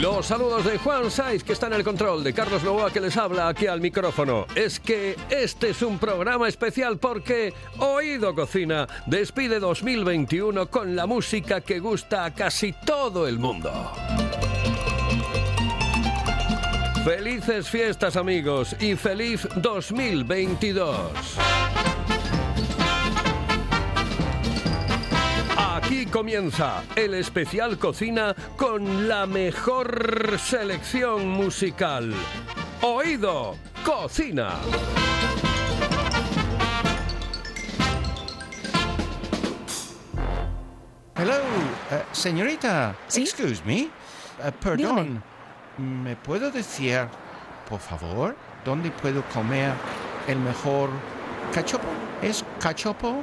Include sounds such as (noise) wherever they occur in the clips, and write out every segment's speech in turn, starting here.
Los saludos de Juan Saiz, que está en el control, de Carlos Novoa, que les habla aquí al micrófono. Es que este es un programa especial porque Oído Cocina despide 2021 con la música que gusta a casi todo el mundo. Felices fiestas amigos y feliz 2022. Aquí comienza el especial cocina con la mejor selección musical. Oído, cocina. Hello, eh, señorita. ¿Sí? Excuse me. Eh, perdón. ¿Me puedo decir, por favor, dónde puedo comer el mejor cachopo? ¿Es cachopo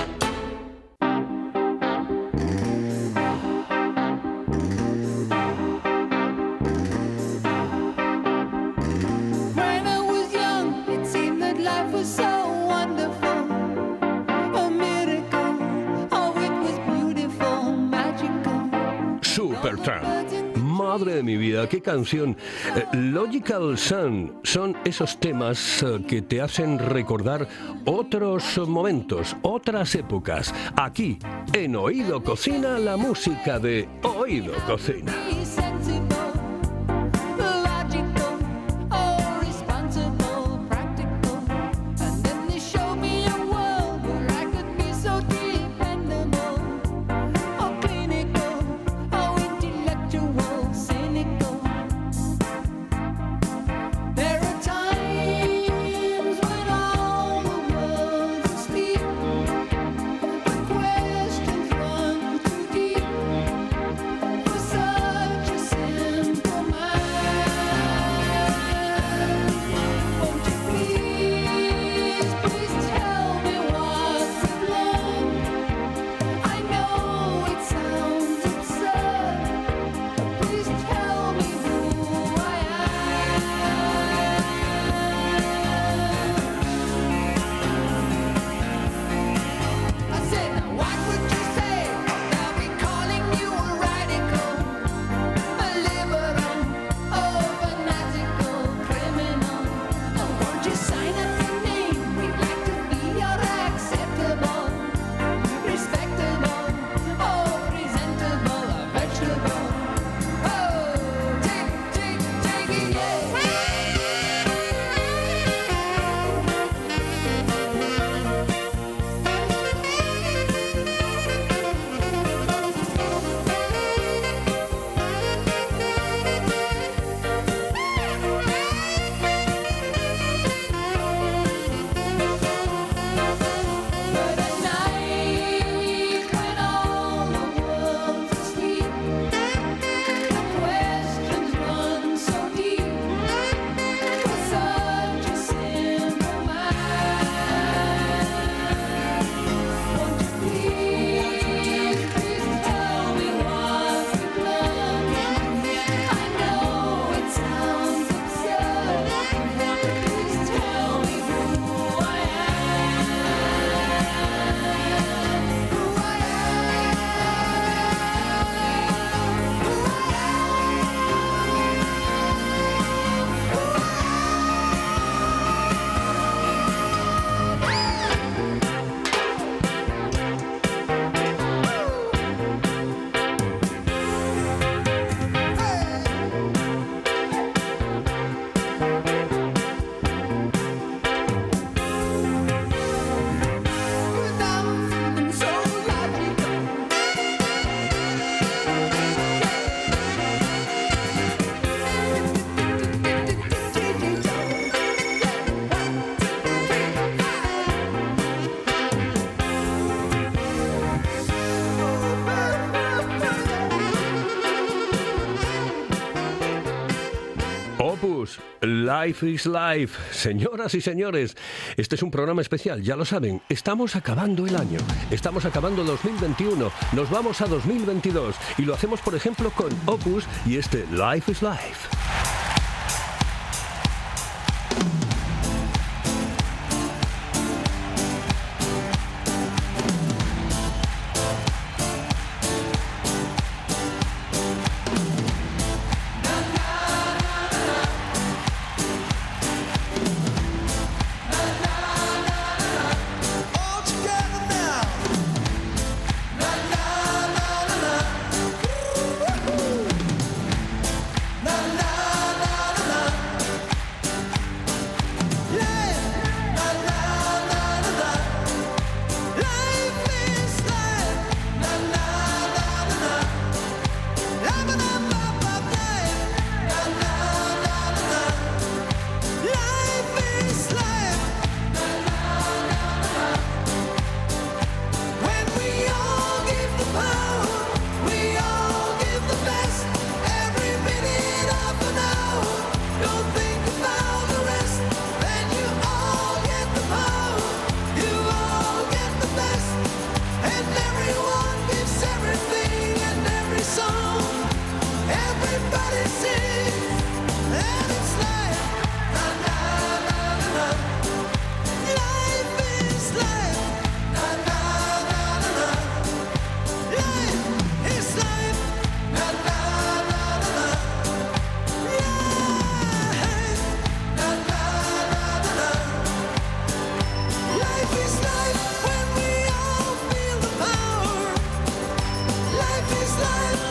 Qué canción. Eh, Logical Sun son esos temas eh, que te hacen recordar otros momentos, otras épocas. Aquí, en Oído Cocina, la música de Oído Cocina. Life is Life. Señoras y señores, este es un programa especial, ya lo saben, estamos acabando el año, estamos acabando 2021, nos vamos a 2022 y lo hacemos por ejemplo con Opus y este Life is Life. this life.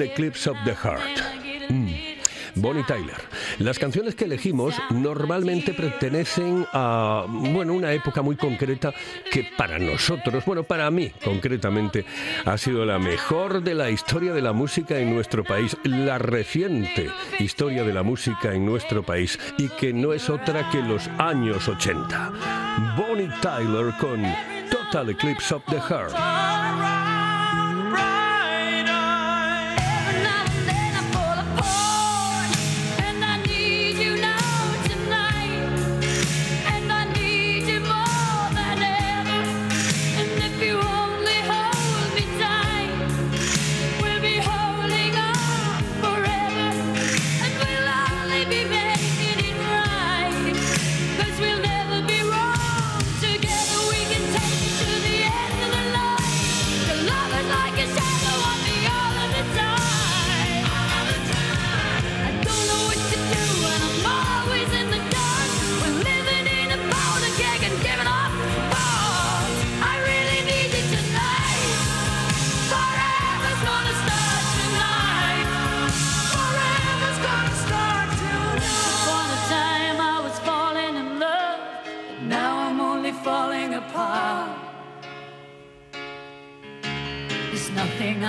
Eclipse of the Heart. Mm. Bonnie Tyler. Las canciones que elegimos normalmente pertenecen a bueno, una época muy concreta que para nosotros, bueno, para mí concretamente, ha sido la mejor de la historia de la música en nuestro país, la reciente historia de la música en nuestro país y que no es otra que los años 80. Bonnie Tyler con Total Eclipse of the Heart.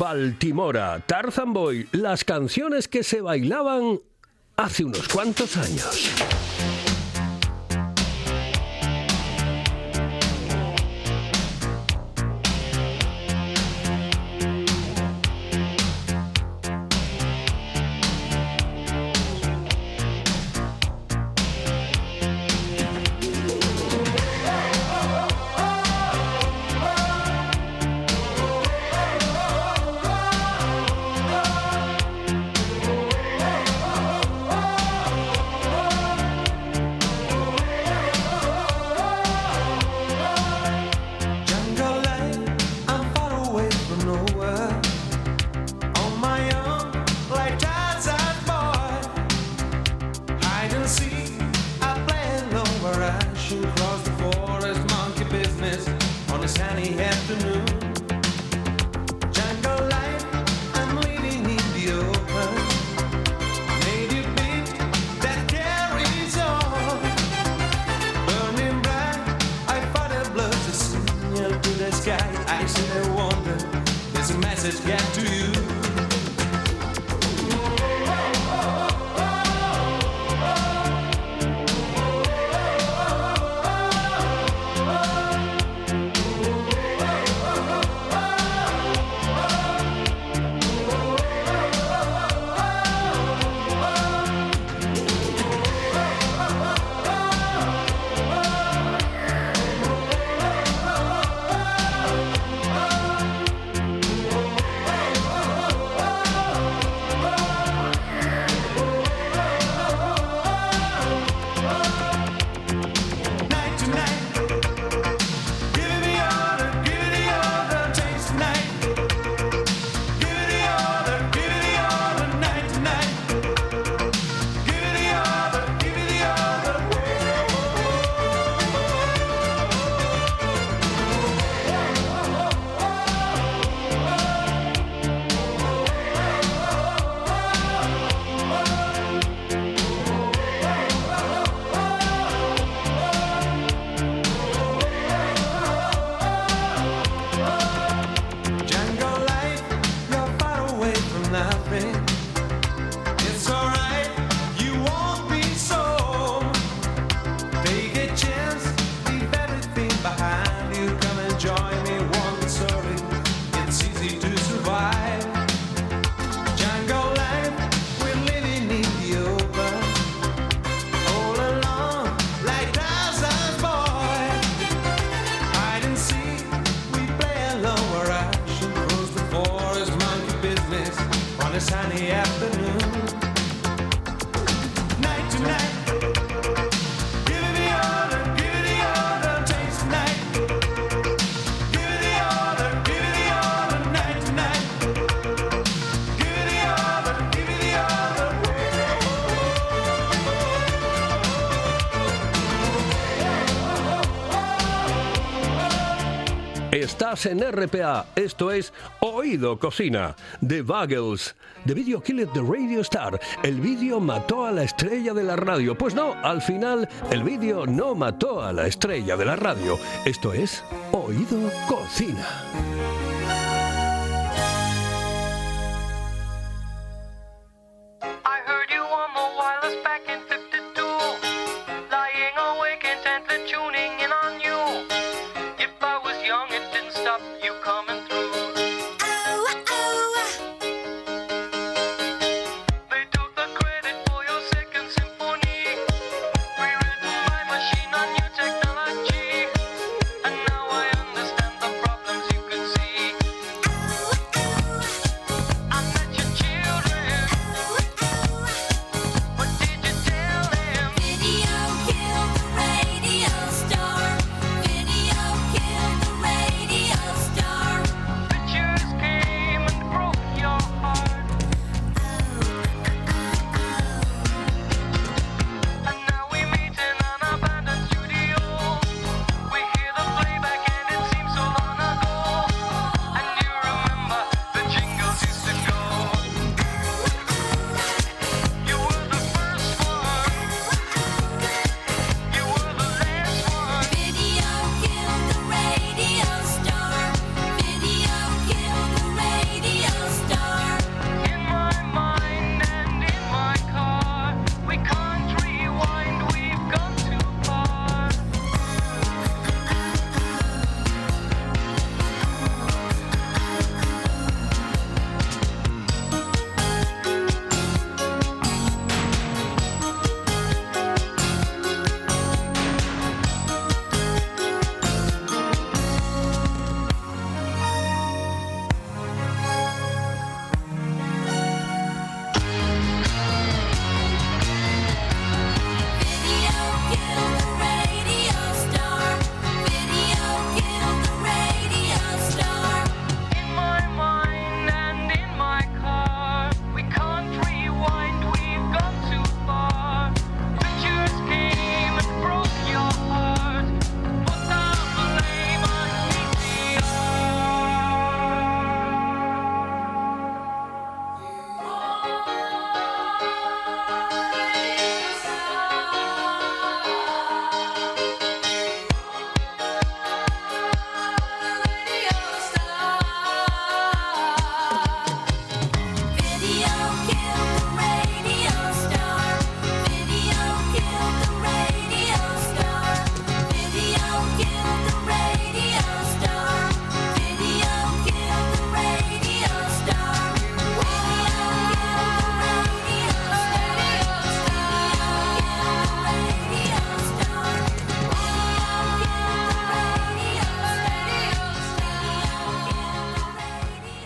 Baltimora, Tarzan Boy, las canciones que se bailaban hace unos cuantos años. sunny afternoon. Jungle I'm living in the open. Native beat that carries on. Burning bright, I signal to the sky. I wonder, message get to you. En RPA, esto es Oído Cocina, The Buggles, The Video Killed the Radio Star. El vídeo mató a la estrella de la radio. Pues no, al final el vídeo no mató a la estrella de la radio. Esto es Oído Cocina.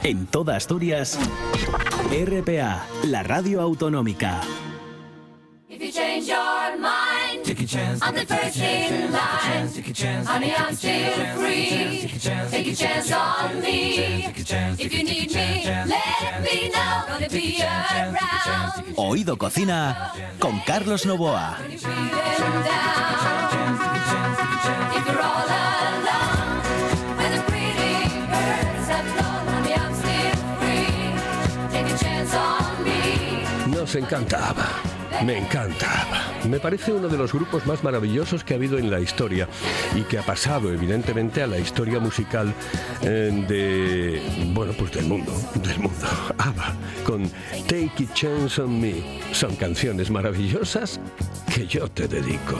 En toda Asturias, RPA, la radio autonómica. If you change your mind, I'm the first in line. Honey, I'm still free. Take a chance on me. If you need me, let me know. Gonna be around. Oído Cocina con Carlos Novoa. Nos encantaba. Me encantaba. Me parece uno de los grupos más maravillosos que ha habido en la historia y que ha pasado evidentemente a la historia musical eh, de bueno pues del mundo, del mundo. (laughs) ABBA con Take a Chance on Me. Son canciones maravillosas que yo te dedico.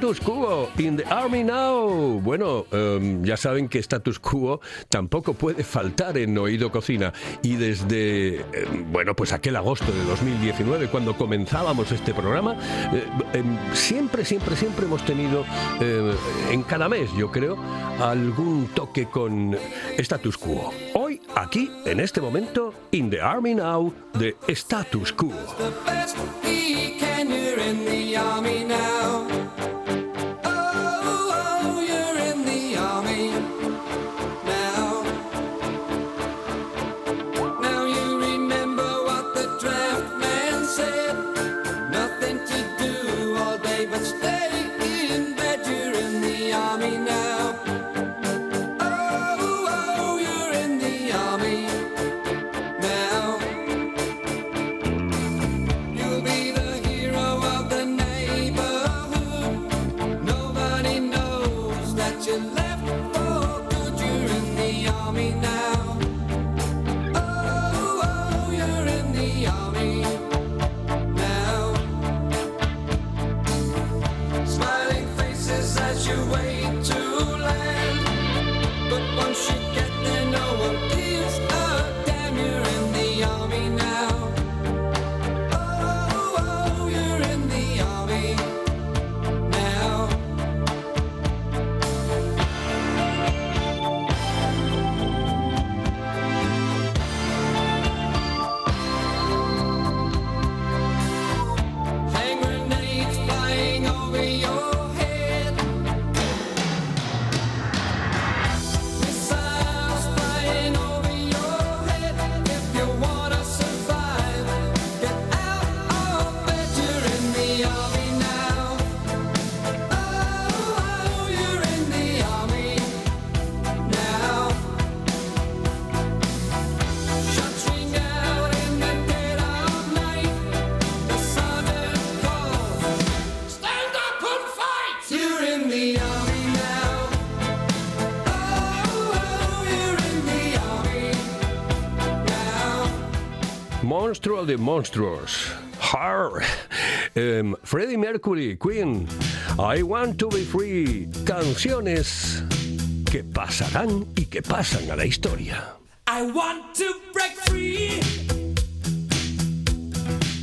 Status Quo, in the Army Now. Bueno, um, ya saben que Status Quo tampoco puede faltar en Oído Cocina. Y desde, em, bueno, pues aquel agosto de 2019, cuando comenzábamos este programa, eh, em, siempre, siempre, siempre hemos tenido eh, en cada mes, yo creo, algún toque con Status Quo. Hoy, aquí, en este momento, in the Army Now, de Status Quo. in the army now. monstruo de monstruos. Har, um, Freddie Mercury, Queen, I Want to Be Free, canciones que pasarán y que pasan a la historia. I want to break free.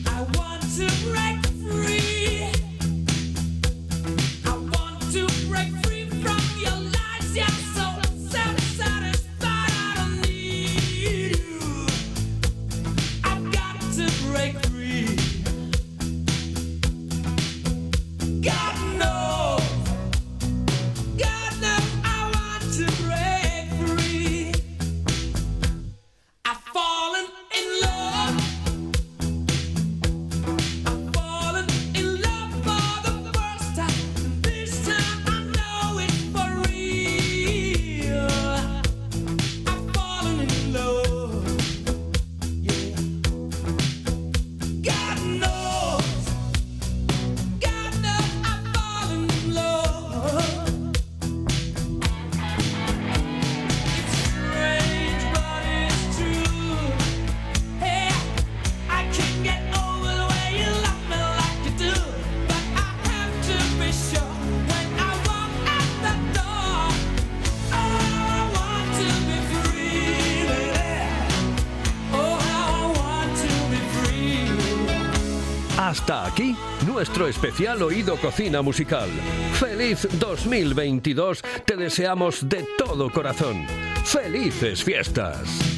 I want to break nuestro especial Oído Cocina Musical. Feliz 2022, te deseamos de todo corazón. Felices fiestas.